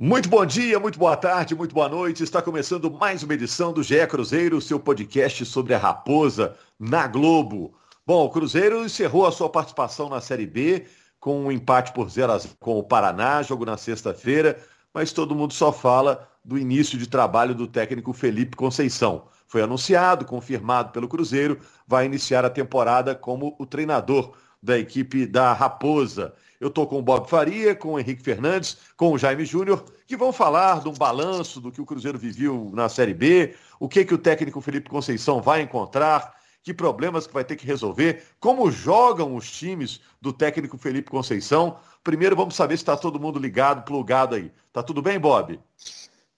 Muito bom dia, muito boa tarde, muito boa noite. Está começando mais uma edição do GE Cruzeiro, seu podcast sobre a Raposa na Globo. Bom, o Cruzeiro encerrou a sua participação na Série B com um empate por 0 a 0 com o Paraná, jogo na sexta-feira, mas todo mundo só fala do início de trabalho do técnico Felipe Conceição. Foi anunciado, confirmado pelo Cruzeiro, vai iniciar a temporada como o treinador da equipe da Raposa. Eu estou com o Bob Faria, com o Henrique Fernandes, com o Jaime Júnior, que vão falar de um balanço do que o Cruzeiro viveu na Série B, o que, que o técnico Felipe Conceição vai encontrar, que problemas que vai ter que resolver, como jogam os times do técnico Felipe Conceição. Primeiro vamos saber se está todo mundo ligado, plugado aí. Tá tudo bem, Bob?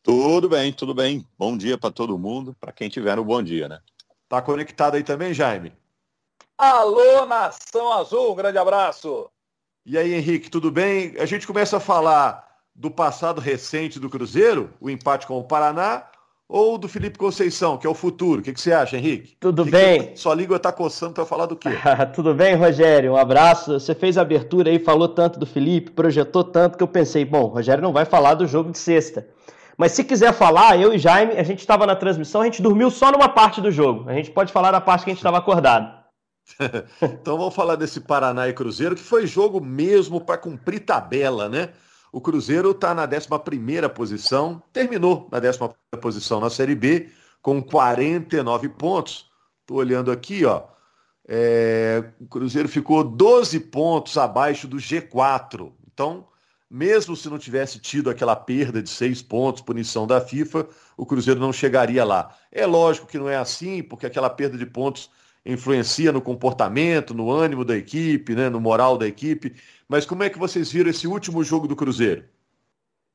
Tudo bem, tudo bem. Bom dia para todo mundo, para quem tiver um bom dia, né? Tá conectado aí também, Jaime? Alô, Nação Azul, um grande abraço. E aí, Henrique, tudo bem? A gente começa a falar do passado recente do Cruzeiro, o empate com o Paraná, ou do Felipe Conceição, que é o futuro? O que, que você acha, Henrique? Tudo que bem. Que sua língua está coçando para falar do quê? Tudo bem, Rogério? Um abraço. Você fez a abertura aí, falou tanto do Felipe, projetou tanto que eu pensei, bom, o Rogério não vai falar do jogo de sexta. Mas se quiser falar, eu e Jaime, a gente estava na transmissão, a gente dormiu só numa parte do jogo. A gente pode falar da parte que a gente estava acordado. então vamos falar desse Paraná e Cruzeiro, que foi jogo mesmo para cumprir tabela, né? O Cruzeiro está na 11 posição, terminou na 11 posição na Série B, com 49 pontos. Estou olhando aqui, ó. É, o Cruzeiro ficou 12 pontos abaixo do G4. Então, mesmo se não tivesse tido aquela perda de seis pontos, punição da FIFA, o Cruzeiro não chegaria lá. É lógico que não é assim, porque aquela perda de pontos influencia no comportamento, no ânimo da equipe, né, no moral da equipe. Mas como é que vocês viram esse último jogo do Cruzeiro?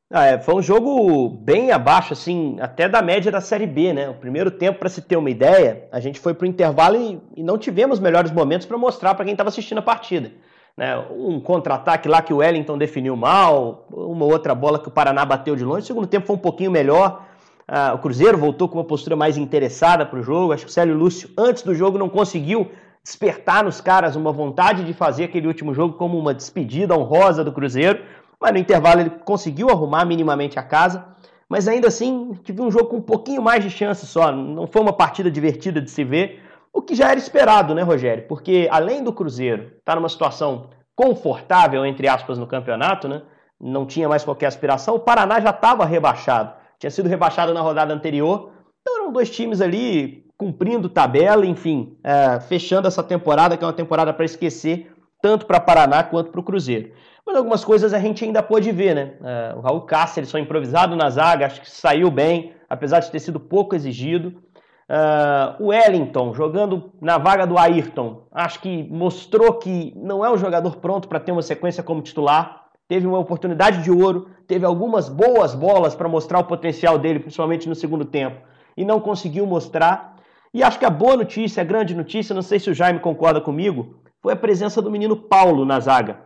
Ah, é, foi um jogo bem abaixo, assim, até da média da Série B, né? O primeiro tempo, para se ter uma ideia, a gente foi para o intervalo e, e, não tivemos melhores momentos para mostrar para quem estava assistindo a partida. Né? Um contra-ataque lá que o Wellington definiu mal, uma outra bola que o Paraná bateu de longe. O segundo tempo foi um pouquinho melhor. Ah, o Cruzeiro voltou com uma postura mais interessada para o jogo. Acho que o Célio Lúcio, antes do jogo, não conseguiu despertar nos caras uma vontade de fazer aquele último jogo como uma despedida honrosa do Cruzeiro. Mas no intervalo ele conseguiu arrumar minimamente a casa. Mas ainda assim, tive um jogo com um pouquinho mais de chance só. Não foi uma partida divertida de se ver. O que já era esperado, né, Rogério? Porque além do Cruzeiro estar tá numa situação confortável, entre aspas, no campeonato, né? Não tinha mais qualquer aspiração. O Paraná já estava rebaixado tinha sido rebaixado na rodada anterior. Então eram dois times ali cumprindo tabela, enfim, é, fechando essa temporada, que é uma temporada para esquecer, tanto para Paraná quanto para o Cruzeiro. Mas algumas coisas a gente ainda pôde ver, né? É, o Raul Cáceres foi improvisado na zaga, acho que saiu bem, apesar de ter sido pouco exigido. Uh, o Wellington jogando na vaga do Ayrton, acho que mostrou que não é um jogador pronto para ter uma sequência como titular teve uma oportunidade de ouro, teve algumas boas bolas para mostrar o potencial dele, principalmente no segundo tempo, e não conseguiu mostrar. E acho que a boa notícia, a grande notícia, não sei se o Jaime concorda comigo, foi a presença do menino Paulo na zaga.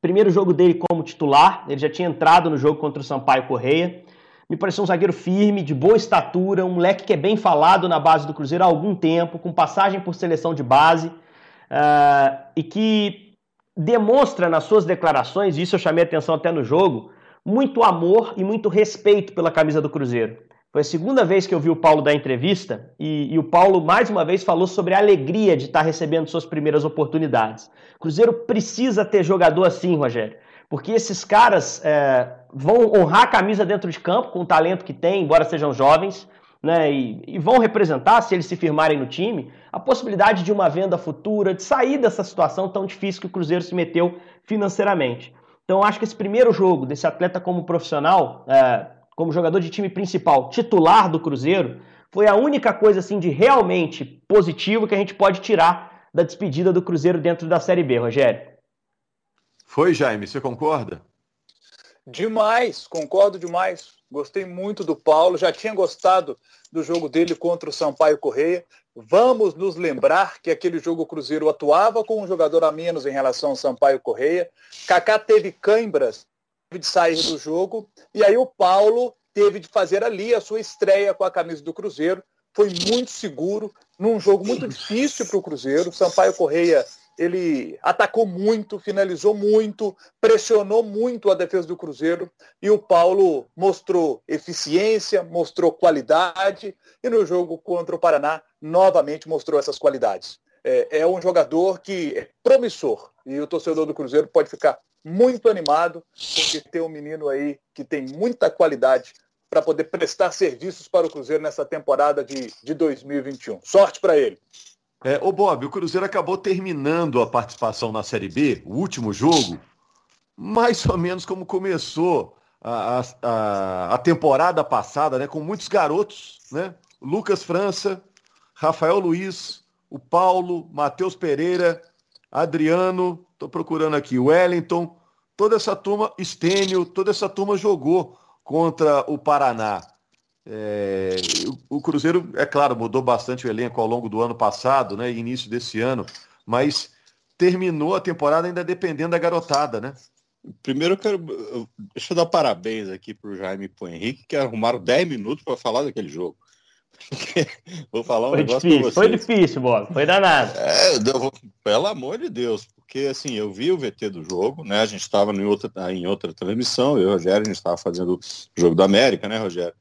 Primeiro jogo dele como titular, ele já tinha entrado no jogo contra o Sampaio Correia. Me pareceu um zagueiro firme, de boa estatura, um moleque que é bem falado na base do Cruzeiro há algum tempo, com passagem por seleção de base, uh, e que demonstra nas suas declarações, e isso eu chamei atenção até no jogo, muito amor e muito respeito pela camisa do Cruzeiro. Foi a segunda vez que eu vi o Paulo dar entrevista e, e, o Paulo mais uma vez falou sobre a alegria de estar recebendo suas primeiras oportunidades. Cruzeiro precisa ter jogador assim, Rogério, porque esses caras é, vão honrar a camisa dentro de campo com o talento que tem, embora sejam jovens, né, e, e, vão representar, se eles se firmarem no time, a possibilidade de uma venda futura, de sair dessa situação tão difícil que o Cruzeiro se meteu financeiramente. Então, acho que esse primeiro jogo desse atleta como profissional, é, como jogador de time principal, titular do Cruzeiro, foi a única coisa assim de realmente positivo que a gente pode tirar da despedida do Cruzeiro dentro da Série B, Rogério. Foi, Jaime, você concorda? Demais, concordo demais. Gostei muito do Paulo, já tinha gostado do jogo dele contra o Sampaio Correia. Vamos nos lembrar que aquele jogo o Cruzeiro atuava com um jogador a menos em relação ao Sampaio Correia. Kaká teve cãibras, teve de sair do jogo, e aí o Paulo teve de fazer ali a sua estreia com a camisa do Cruzeiro. Foi muito seguro, num jogo muito difícil para o Cruzeiro. Sampaio Correia ele atacou muito, finalizou muito, pressionou muito a defesa do Cruzeiro e o Paulo mostrou eficiência, mostrou qualidade e no jogo contra o Paraná novamente mostrou essas qualidades. É, é um jogador que é promissor e o torcedor do Cruzeiro pode ficar muito animado porque tem um menino aí que tem muita qualidade para poder prestar serviços para o Cruzeiro nessa temporada de, de 2021. Sorte para ele. É, ô Bob, o Cruzeiro acabou terminando a participação na Série B, o último jogo, mais ou menos como começou a, a, a temporada passada, né? Com muitos garotos, né? Lucas França, Rafael Luiz, o Paulo, Matheus Pereira, Adriano, estou procurando aqui, Wellington, toda essa turma, Estênio, toda essa turma jogou contra o Paraná. É, o, o, Cruzeiro, é claro, mudou bastante o elenco ao longo do ano passado, né? Início desse ano, mas terminou a temporada ainda dependendo da garotada, né? Primeiro eu quero. Deixa eu dar parabéns aqui para o Jaime e para o Henrique, que arrumaram 10 minutos para falar daquele jogo. vou falar um foi negócio difícil, Foi difícil, Bob. Foi danado. É, eu, pelo amor de Deus, porque assim, eu vi o VT do jogo, né? A gente estava em outra, em outra transmissão, eu e o Rogério, a gente estava fazendo o jogo da América, né, Rogério?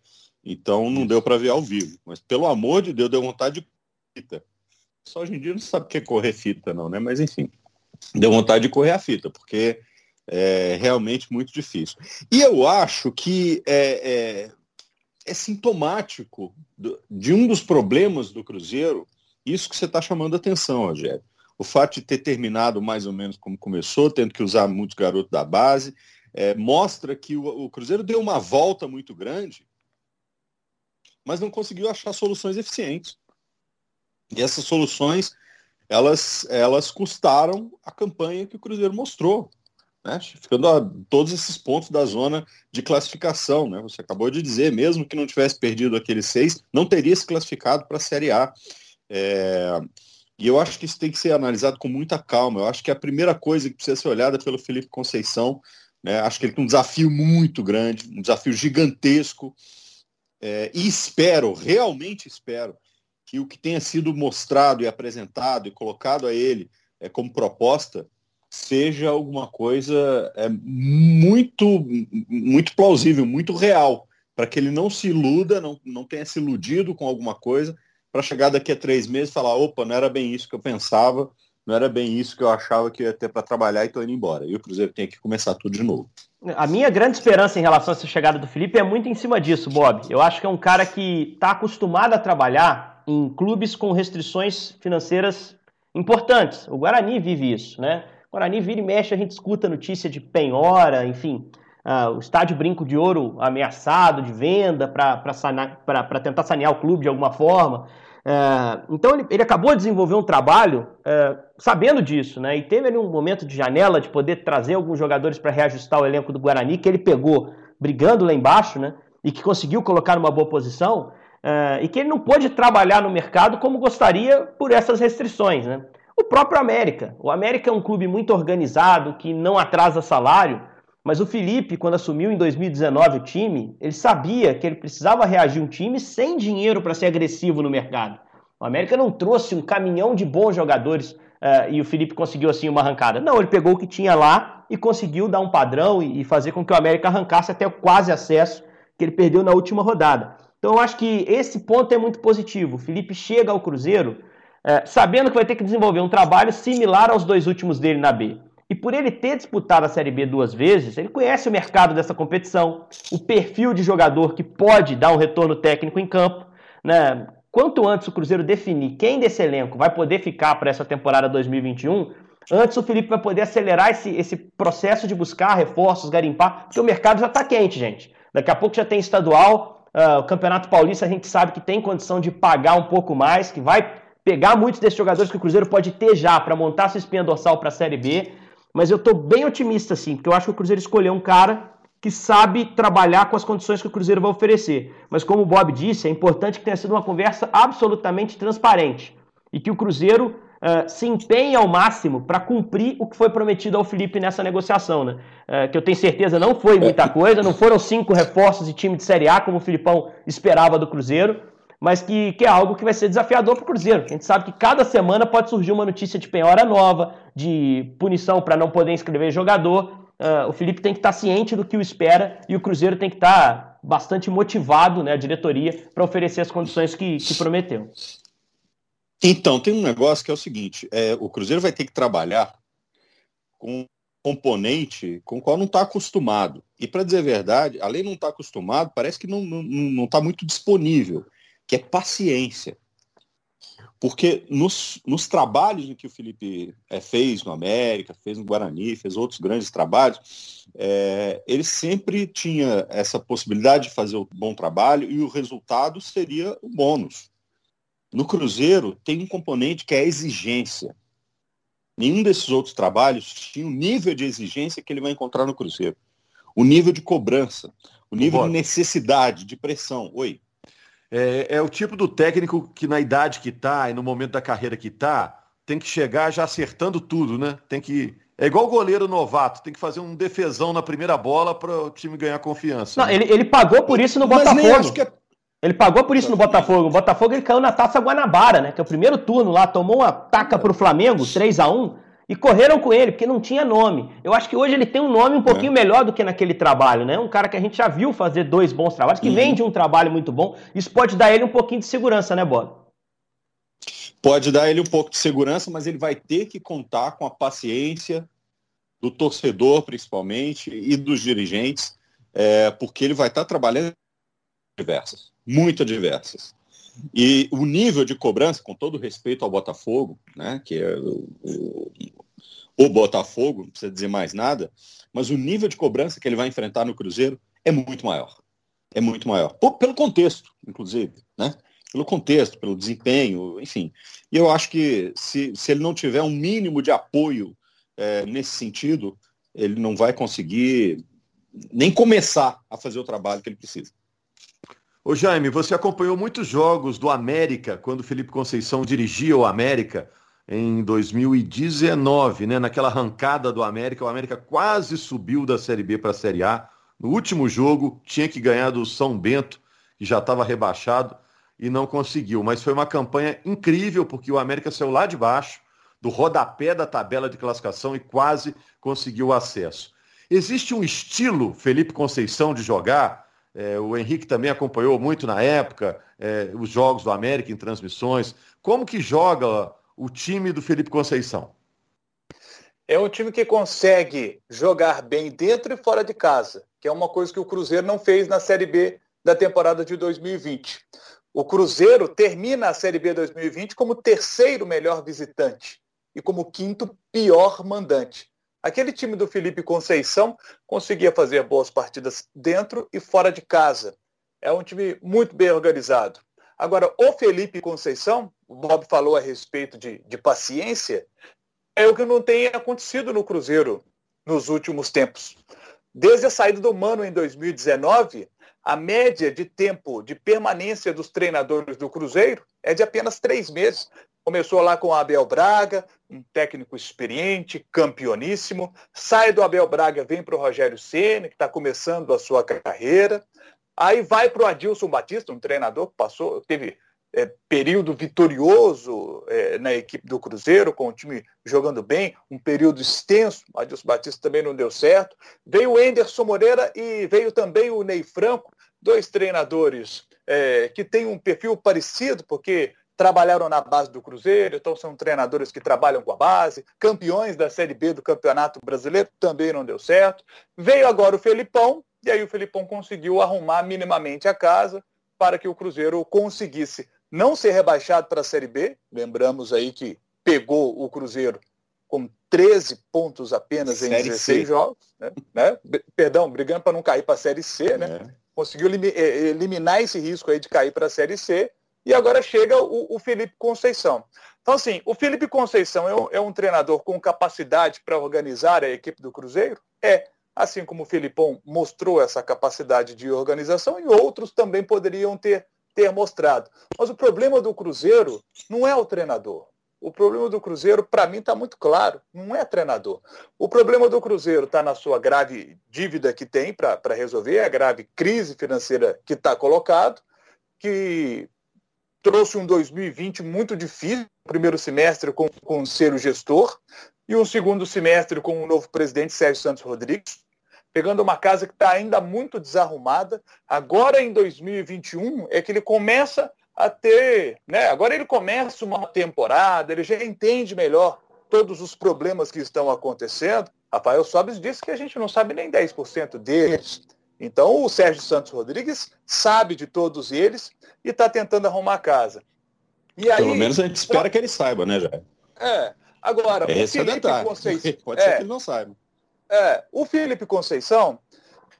Então não deu para ver ao vivo. Mas pelo amor de Deus, deu vontade de fita. Só hoje em dia não sabe o que é correr fita, não, né? Mas enfim, deu vontade de correr a fita, porque é realmente muito difícil. E eu acho que é, é, é sintomático do, de um dos problemas do Cruzeiro, isso que você está chamando a atenção, Rogério. O fato de ter terminado mais ou menos como começou, tendo que usar muitos garotos da base, é, mostra que o, o Cruzeiro deu uma volta muito grande mas não conseguiu achar soluções eficientes. E essas soluções, elas, elas custaram a campanha que o Cruzeiro mostrou, né? ficando a todos esses pontos da zona de classificação. Né? Você acabou de dizer, mesmo que não tivesse perdido aqueles seis, não teria se classificado para a Série A. É... E eu acho que isso tem que ser analisado com muita calma. Eu acho que a primeira coisa que precisa ser olhada pelo Felipe Conceição, né? acho que ele tem um desafio muito grande, um desafio gigantesco é, e espero, realmente espero, que o que tenha sido mostrado e apresentado e colocado a ele é, como proposta seja alguma coisa é, muito, muito plausível, muito real, para que ele não se iluda, não, não tenha se iludido com alguma coisa, para chegar daqui a três meses e falar, opa, não era bem isso que eu pensava, não era bem isso que eu achava que ia ter para trabalhar e estou indo embora. E o Cruzeiro tem que começar tudo de novo. A minha grande esperança em relação a essa chegada do Felipe é muito em cima disso, Bob. Eu acho que é um cara que está acostumado a trabalhar em clubes com restrições financeiras importantes. O Guarani vive isso, né? O Guarani vira e mexe, a gente escuta notícia de penhora, enfim, uh, o estádio Brinco de Ouro ameaçado de venda para tentar sanear o clube de alguma forma. É, então ele, ele, acabou de desenvolver um trabalho é, sabendo disso, né? E teve ali um momento de janela de poder trazer alguns jogadores para reajustar o elenco do Guarani, que ele pegou brigando lá embaixo, né? E que conseguiu colocar numa boa posição, é, e que ele não pôde trabalhar no mercado como gostaria por essas restrições, né? O próprio América. O América é um clube muito organizado, que não atrasa salário, mas o Felipe, quando assumiu em 2019 o time, ele sabia que ele precisava reagir um time sem dinheiro para ser agressivo no mercado. O América não trouxe um caminhão de bons jogadores uh, e o Felipe conseguiu assim uma arrancada. Não, ele pegou o que tinha lá e conseguiu dar um padrão e, e fazer com que o América arrancasse até o quase acesso que ele perdeu na última rodada. Então eu acho que esse ponto é muito positivo. O Felipe chega ao Cruzeiro uh, sabendo que vai ter que desenvolver um trabalho similar aos dois últimos dele na B. E por ele ter disputado a Série B duas vezes, ele conhece o mercado dessa competição, o perfil de jogador que pode dar um retorno técnico em campo. Né? Quanto antes o Cruzeiro definir quem desse elenco vai poder ficar para essa temporada 2021, antes o Felipe vai poder acelerar esse, esse processo de buscar reforços, garimpar, porque o mercado já está quente, gente. Daqui a pouco já tem estadual, uh, o Campeonato Paulista a gente sabe que tem condição de pagar um pouco mais, que vai pegar muitos desses jogadores que o Cruzeiro pode ter já para montar sua espinha dorsal para a Série B. Mas eu estou bem otimista, sim, porque eu acho que o Cruzeiro escolheu um cara que sabe trabalhar com as condições que o Cruzeiro vai oferecer. Mas como o Bob disse, é importante que tenha sido uma conversa absolutamente transparente e que o Cruzeiro uh, se empenhe ao máximo para cumprir o que foi prometido ao Felipe nessa negociação, né? Uh, que eu tenho certeza não foi muita coisa, não foram cinco reforços e time de Série A como o Filipão esperava do Cruzeiro, mas que, que é algo que vai ser desafiador para o Cruzeiro. A gente sabe que cada semana pode surgir uma notícia de penhora nova, de punição para não poder inscrever jogador. Uh, o Felipe tem que estar tá ciente do que o espera e o Cruzeiro tem que estar tá bastante motivado, né, a diretoria, para oferecer as condições que, que prometeu. Então, tem um negócio que é o seguinte: é, o Cruzeiro vai ter que trabalhar com um componente com o qual não está acostumado. E, para dizer a verdade, além de não estar tá acostumado, parece que não está não, não tá muito disponível que é paciência. Porque nos, nos trabalhos em que o Felipe é, fez no América, fez no Guarani, fez outros grandes trabalhos, é, ele sempre tinha essa possibilidade de fazer o um bom trabalho e o resultado seria o bônus. No Cruzeiro tem um componente que é a exigência. Nenhum desses outros trabalhos tinha o nível de exigência que ele vai encontrar no Cruzeiro. O nível de cobrança, o nível de necessidade, de pressão. Oi. É, é, o tipo do técnico que na idade que está e no momento da carreira que está, tem que chegar já acertando tudo, né? Tem que. É igual o goleiro novato, tem que fazer um defesão na primeira bola para o time ganhar confiança. Não, né? ele, ele pagou por isso no Mas Botafogo. É... Ele pagou por isso no Botafogo. O Botafogo ele caiu na taça Guanabara, né? Que é o primeiro turno lá, tomou uma taca para o Flamengo, 3 a 1 e correram com ele, porque não tinha nome. Eu acho que hoje ele tem um nome um pouquinho é. melhor do que naquele trabalho, né? Um cara que a gente já viu fazer dois bons trabalhos, que uhum. vem de um trabalho muito bom. Isso pode dar ele um pouquinho de segurança, né, Bob? Pode dar ele um pouco de segurança, mas ele vai ter que contar com a paciência do torcedor, principalmente, e dos dirigentes, é, porque ele vai estar trabalhando diversas, muito diversas. E o nível de cobrança, com todo respeito ao Botafogo, né, que é o, o, o, Botafogo, não precisa dizer mais nada, mas o nível de cobrança que ele vai enfrentar no Cruzeiro é muito maior. É muito maior. Pelo contexto, inclusive, né? Pelo contexto, pelo desempenho, enfim. E eu acho que se, se ele não tiver um mínimo de apoio é, nesse sentido, ele não vai conseguir nem começar a fazer o trabalho que ele precisa. Ô Jaime, você acompanhou muitos jogos do América quando Felipe Conceição dirigia o América em 2019, né? Naquela arrancada do América, o América quase subiu da Série B para a Série A. No último jogo, tinha que ganhar do São Bento, que já estava rebaixado, e não conseguiu. Mas foi uma campanha incrível, porque o América saiu lá de baixo, do rodapé da tabela de classificação, e quase conseguiu acesso. Existe um estilo, Felipe Conceição, de jogar é, o Henrique também acompanhou muito na época é, os jogos do América em transmissões. Como que joga o time do Felipe Conceição? É um time que consegue jogar bem dentro e fora de casa, que é uma coisa que o Cruzeiro não fez na Série B da temporada de 2020. O Cruzeiro termina a Série B 2020 como terceiro melhor visitante e como quinto pior mandante. Aquele time do Felipe Conceição conseguia fazer boas partidas dentro e fora de casa. É um time muito bem organizado. Agora, o Felipe Conceição, o Bob falou a respeito de, de paciência, é o que não tem acontecido no Cruzeiro nos últimos tempos. Desde a saída do Mano em 2019, a média de tempo de permanência dos treinadores do Cruzeiro é de apenas três meses. Começou lá com o Abel Braga, um técnico experiente, campeoníssimo. Sai do Abel Braga, vem para o Rogério Ceni, que está começando a sua carreira. Aí vai para o Adilson Batista, um treinador que passou, teve é, período vitorioso é, na equipe do Cruzeiro, com o time jogando bem, um período extenso. Adilson Batista também não deu certo. Veio o Enderson Moreira e veio também o Ney Franco, dois treinadores é, que têm um perfil parecido, porque trabalharam na base do Cruzeiro, então são treinadores que trabalham com a base, campeões da Série B do Campeonato Brasileiro, também não deu certo. Veio agora o Felipão, e aí o Felipão conseguiu arrumar minimamente a casa para que o Cruzeiro conseguisse não ser rebaixado para a Série B. Lembramos aí que pegou o Cruzeiro com 13 pontos apenas em série 16 C. jogos, né? né? Perdão, brigando para não cair para a Série C, né? É. Conseguiu eh, eliminar esse risco aí de cair para a Série C e agora chega o, o Felipe Conceição. Então, assim, o Felipe Conceição é um, é um treinador com capacidade para organizar a equipe do Cruzeiro? É. Assim como o Filipão mostrou essa capacidade de organização e outros também poderiam ter, ter mostrado. Mas o problema do Cruzeiro não é o treinador. O problema do Cruzeiro, para mim, está muito claro. Não é treinador. O problema do Cruzeiro está na sua grave dívida que tem para resolver, a grave crise financeira que está colocado, que trouxe um 2020 muito difícil, primeiro semestre com, o gestor, e um segundo semestre com o novo presidente Sérgio Santos Rodrigues, pegando uma casa que está ainda muito desarrumada. Agora, em 2021, é que ele começa a ter, né? Agora ele começa uma temporada, ele já entende melhor todos os problemas que estão acontecendo. Rafael Sobes disse que a gente não sabe nem 10% deles. Então o Sérgio Santos Rodrigues sabe de todos eles e está tentando arrumar a casa. E aí, Pelo menos a gente espera que ele saiba, né, Jair? É. Agora, Esse o Felipe é Conceição. Pode é, ser que ele não saiba. É, o Felipe Conceição,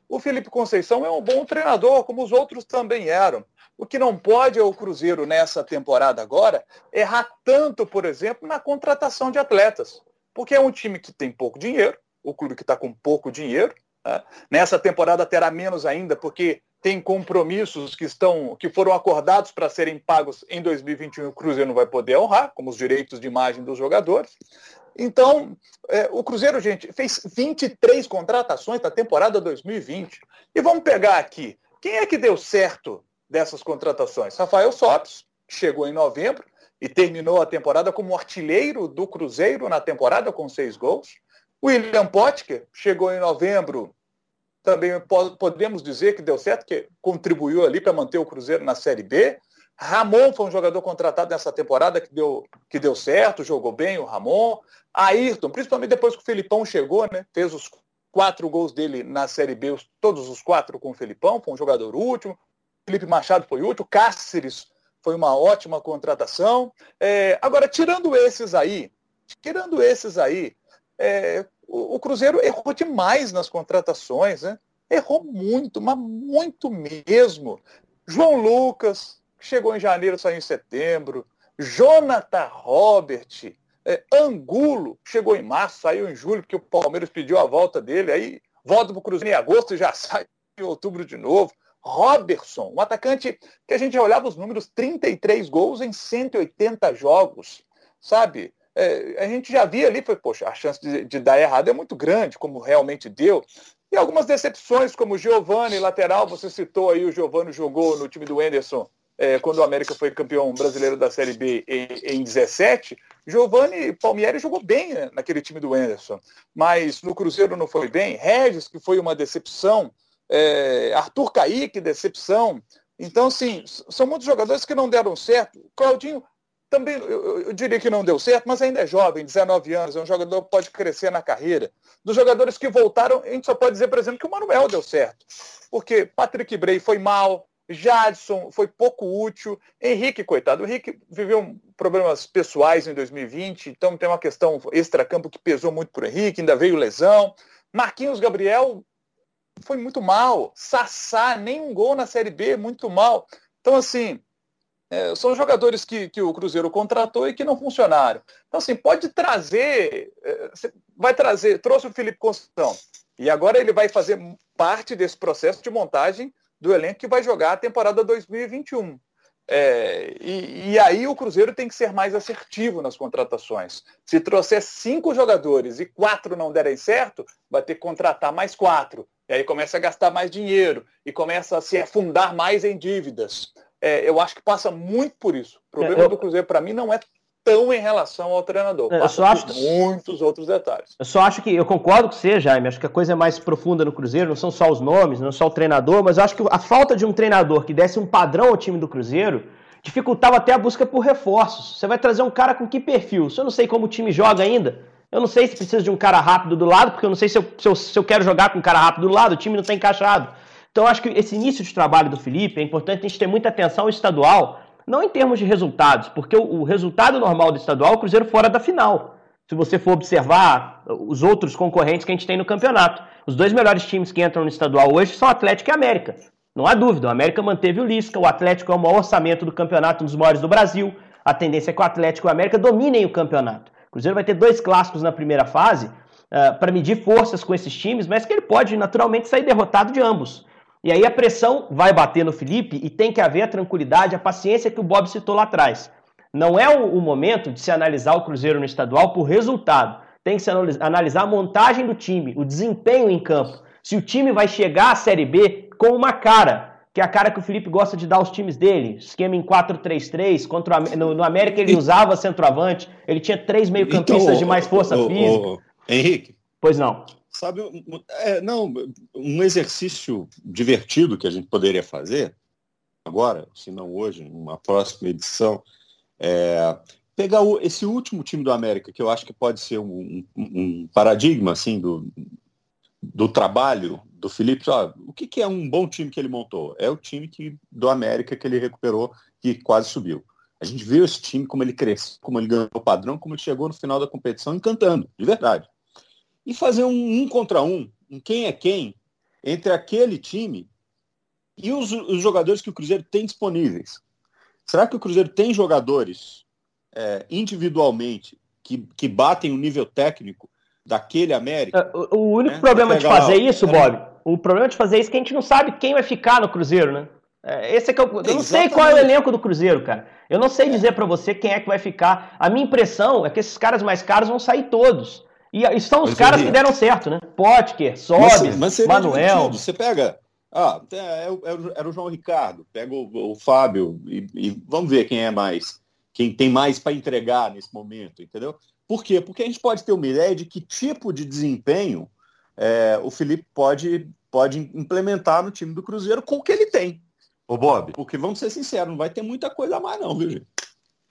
o Felipe Conceição é um bom treinador, como os outros também eram. O que não pode é o Cruzeiro, nessa temporada agora, errar tanto, por exemplo, na contratação de atletas. Porque é um time que tem pouco dinheiro, o clube que está com pouco dinheiro. Né? Nessa temporada terá menos ainda, porque tem compromissos que estão que foram acordados para serem pagos em 2021 o Cruzeiro não vai poder honrar, como os direitos de imagem dos jogadores. Então, é, o Cruzeiro, gente, fez 23 contratações na temporada 2020. E vamos pegar aqui, quem é que deu certo dessas contratações. Rafael Sobis, chegou em novembro e terminou a temporada como artilheiro do Cruzeiro na temporada com seis gols. William Potker chegou em novembro, também podemos dizer que deu certo, que contribuiu ali para manter o Cruzeiro na Série B. Ramon foi um jogador contratado nessa temporada que deu, que deu certo, jogou bem o Ramon. Ayrton, principalmente depois que o Felipão chegou, né? Fez os quatro gols dele na Série B, todos os quatro com o Felipão, foi um jogador último. Felipe Machado foi útil, Cáceres foi uma ótima contratação. É, agora, tirando esses aí, tirando esses aí, é, o, o, Cruzeiro errou demais nas contratações, né? Errou muito, mas muito mesmo. João Lucas, que chegou em janeiro, saiu em setembro. Jonathan Robert, é, Angulo, chegou em março, saiu em julho, porque o Palmeiras pediu a volta dele, aí volta para o Cruzeiro em agosto e já sai em outubro de novo. Robertson, um atacante que a gente olhava os números, 33 gols em 180 jogos, sabe? É, a gente já via ali, foi, poxa, a chance de, de, dar errado é muito grande, como realmente deu. E algumas decepções, como o Giovani, lateral, você citou aí, o Giovani jogou no time do Enderson é, quando o América foi campeão brasileiro da Série B em, em 17. Giovani Palmieri jogou bem né, naquele time do Enderson, mas no Cruzeiro não foi bem. Regis, que foi uma decepção, é, Arthur Caíque, decepção. Então, sim, são muitos jogadores que não deram certo. Claudinho também, eu, eu, diria que não deu certo, mas ainda é jovem, 19 anos, é um jogador que pode crescer na carreira. Dos jogadores que voltaram, a gente só pode dizer, por exemplo, que o Manuel deu certo. Porque Patrick Bray foi mal, Jadson foi pouco útil, Henrique, coitado, o Henrique viveu problemas pessoais em 2020, então tem uma questão extra-campo que pesou muito para o Henrique, ainda veio lesão. Marquinhos Gabriel foi muito mal. Sassá, nem um gol na Série B, muito mal. Então, assim, é, são jogadores que, que o Cruzeiro contratou e que não funcionaram. Então, assim, pode trazer, é, vai trazer, trouxe o Felipe Conceição. E agora ele vai fazer parte desse processo de montagem do elenco que vai jogar a temporada 2021. É, e, e, aí o Cruzeiro tem que ser mais assertivo nas contratações. Se trouxer cinco jogadores e quatro não derem certo, vai ter que contratar mais quatro. E aí começa a gastar mais dinheiro e começa a se afundar mais em dívidas. É, eu acho que passa muito por isso. O problema é, eu... do Cruzeiro, para mim, não é tão em relação ao treinador. É, eu só acho muitos outros detalhes. Eu só acho que eu concordo com você, Jaime. Acho que a coisa é mais profunda no Cruzeiro, não são só os nomes, não é só o treinador, mas eu acho que a falta de um treinador que desse um padrão ao time do Cruzeiro dificultava até a busca por reforços. Você vai trazer um cara com que perfil? Se eu não sei como o time joga ainda, eu não sei se precisa de um cara rápido do lado, porque eu não sei se eu, se eu, se eu quero jogar com um cara rápido do lado, o time não está encaixado. Então, acho que esse início de trabalho do Felipe é importante a gente ter muita atenção ao estadual, não em termos de resultados, porque o, o resultado normal do estadual é o Cruzeiro fora da final. Se você for observar os outros concorrentes que a gente tem no campeonato. Os dois melhores times que entram no estadual hoje são Atlético e América. Não há dúvida, o América manteve o Lisca, o Atlético é o maior orçamento do campeonato, um dos maiores do Brasil. A tendência é que o Atlético e o América dominem o campeonato. Cruzeiro vai ter dois clássicos na primeira fase uh, para medir forças com esses times, mas que ele pode naturalmente sair derrotado de ambos. E aí a pressão vai bater no Felipe e tem que haver a tranquilidade, a paciência que o Bob citou lá atrás. Não é o, o momento de se analisar o Cruzeiro no estadual por resultado. Tem que se analisar a montagem do time, o desempenho em campo. Se o time vai chegar à Série B com uma cara, que é a cara que o Felipe gosta de dar aos times dele. Esquema em 4-3-3, contra o, no, no, América ele usava centroavante, ele tinha três meio-campistas então, de mais força física. Henrique. Pois não. Sabe, é, não, um exercício divertido que a gente poderia fazer, agora, se não hoje, numa próxima edição, é pegar o, esse último time do América, que eu acho que pode ser um, um, um paradigma assim do, do trabalho do Felipe. Ó, o que, que, é um bom time que ele montou? É o time que, do América que ele recuperou, que quase subiu. A gente viu esse time, como ele cresceu, como ele ganhou o padrão, como ele chegou no final da competição encantando, de verdade e fazer um um contra um, um quem é quem, entre aquele time e os, os jogadores que o Cruzeiro tem disponíveis. Será que o Cruzeiro tem jogadores é, individualmente que, que batem o nível técnico daquele América? É, o, o único né? problema de fazer lá, isso, Bob, o problema de fazer isso é que a gente não sabe quem vai ficar no Cruzeiro, né? É, esse é que eu, eu não sei qual é o elenco do Cruzeiro, cara. Eu não sei dizer para você quem é que vai ficar. A minha impressão é que esses caras mais caros vão sair todos. E, e são os mas caras que deram certo, né? Potker, Sobes, Manuel. Você pega. Ah, é, é, é era o João Ricardo, pega o, o Fábio e, e, vamos ver quem é mais, quem tem mais para entregar nesse momento, entendeu? Por quê? Porque a gente pode ter uma ideia de que tipo de desempenho é, o Felipe pode, pode implementar no time do Cruzeiro com o que ele tem. Ô Bob. Porque vamos ser sinceros, não vai ter muita coisa a mais não, viu, gente?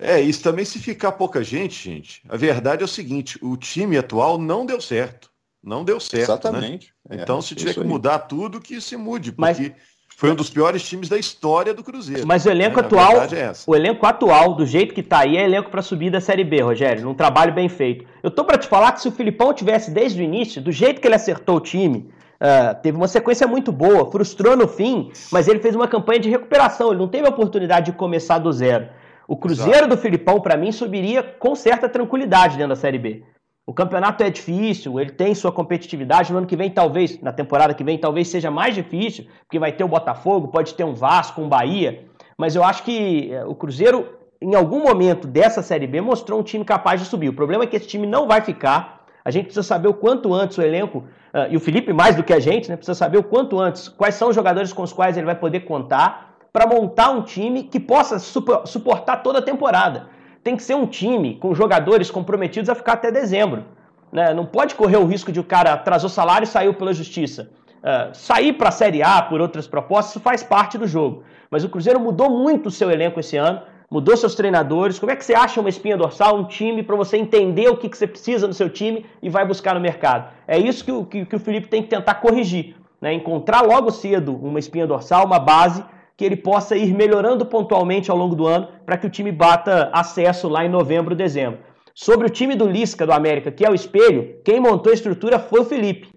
É, isso também se ficar pouca gente, gente, a verdade é o seguinte, o time atual não deu certo. Não deu certo. Né? Exatamente. Né? Então, se tiver que aí. mudar tudo, que se mude, porque mas, foi um dos piores times da história do Cruzeiro. Mas o elenco né? atual, é o elenco atual, do jeito que tá aí, é elenco para subir da Série B, Rogério, num trabalho bem feito. Eu tô para te falar que se o Filipão tivesse desde o início, do jeito que ele acertou o time, Uh, teve uma sequência muito boa, frustrou no fim, mas ele fez uma campanha de recuperação. Ele não teve a oportunidade de começar do zero. O Cruzeiro Exato. do Filipão, para mim, subiria com certa tranquilidade dentro da Série B. O campeonato é difícil, ele tem sua competitividade. No ano que vem, talvez, na temporada que vem, talvez seja mais difícil, porque vai ter o Botafogo, pode ter um Vasco, um Bahia. Mas eu acho que eh, o Cruzeiro, em algum momento dessa Série B, mostrou um time capaz de subir. O problema é que esse time não vai ficar. A gente precisa saber o quanto antes o elenco, uh, e o Felipe mais do que a gente, né, precisa saber o quanto antes quais são os jogadores com os quais ele vai poder contar para montar um time que possa suportar toda a temporada. Tem que ser um time com jogadores comprometidos a ficar até dezembro. Né? Não pode correr o risco de o cara atrasou salário e saiu pela justiça. Uh, sair para a Série A por outras propostas, isso faz parte do jogo. Mas o Cruzeiro mudou muito o seu elenco esse ano, mudou seus treinadores. Como é que você acha uma espinha dorsal, um time, para você entender o que, que, você precisa no seu time e vai buscar no mercado? É isso que o, que, que o Felipe tem que tentar corrigir. Né? Encontrar logo cedo uma espinha dorsal, uma base que ele possa ir melhorando pontualmente ao longo do ano para que o time bata acesso lá em novembro, dezembro. Sobre o time do Lisca do América, que é o espelho, quem montou a estrutura foi o Felipe.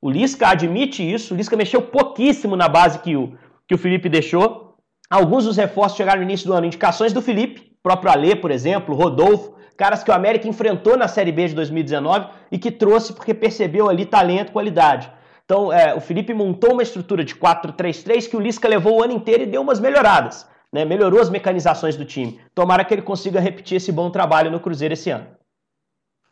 O Lisca admite isso, o Lisca mexeu pouquíssimo na base que o, que o Felipe deixou. Alguns dos reforços chegaram no início do ano, indicações do Felipe, próprio Alê, por exemplo, Rodolfo, caras que o América enfrentou na Série B de 2019 e que trouxe porque percebeu ali talento qualidade. Então, é, o Felipe montou uma estrutura de 4-3-3 que o Lisca levou o ano inteiro e deu umas melhoradas. Né? Melhorou as mecanizações do time. Tomara que ele consiga repetir esse bom trabalho no Cruzeiro esse ano.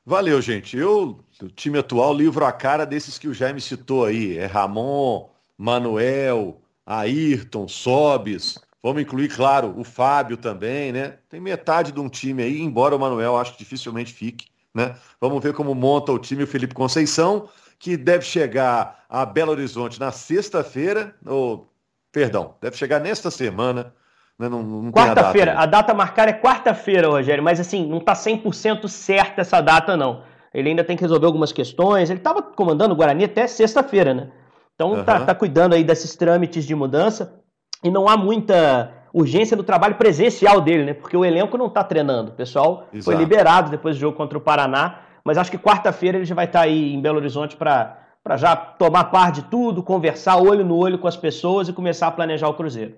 Valeu, gente. Eu, o time atual, livro a cara desses que o Jaime citou aí. É Ramon, Manuel, Ayrton, Sobis. Vamos incluir, claro, o Fábio também, né? Tem metade de um time aí, embora o Manuel acho que dificilmente fique, né? Vamos ver como monta o time o Felipe Conceição que deve chegar a Belo Horizonte na sexta-feira, ou, perdão, deve chegar nesta semana. Né? Quarta-feira, a, a, data marcada é quarta-feira, Rogério, mas assim, não está 100% certa essa data, não. Ele ainda tem que resolver algumas questões. Ele estava comandando o Guarani até sexta-feira, né? Então uhum. tá, tá cuidando aí desses trâmites de mudança e não há muita urgência no trabalho presencial dele, né? Porque o elenco não está treinando. O pessoal Exato. foi liberado depois do jogo contra o Paraná mas acho que quarta-feira ele já vai estar aí em Belo Horizonte para já tomar par de tudo, conversar olho no olho com as pessoas e começar a planejar o Cruzeiro.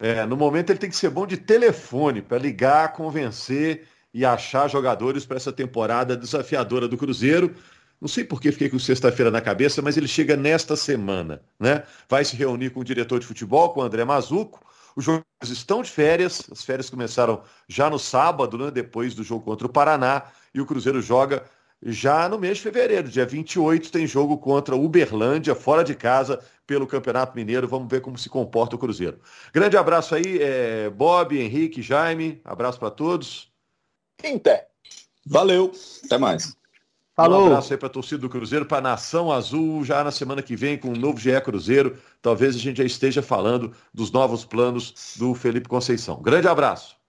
É, no momento ele tem que ser bom de telefone para ligar, convencer e achar jogadores para essa temporada desafiadora do Cruzeiro. Não sei por que fiquei com sexta-feira na cabeça, mas ele chega nesta semana, né? Vai se reunir com o diretor de futebol, com o André Mazuco. Os jogadores estão de férias, as férias começaram já no sábado, né? depois do jogo contra o Paraná, e o Cruzeiro joga já no mês de fevereiro, dia 28, tem jogo contra Uberlândia, fora de casa, pelo Campeonato Mineiro. Vamos ver como se comporta o Cruzeiro. Grande abraço aí, é, Bob, Henrique, Jaime. Abraço para todos. Inter. Valeu. Até mais. Falou. Um abraço aí para a torcida do Cruzeiro, para a Nação Azul, já na semana que vem com um novo GE Cruzeiro. Talvez a gente já esteja falando dos novos planos do Felipe Conceição. Grande abraço.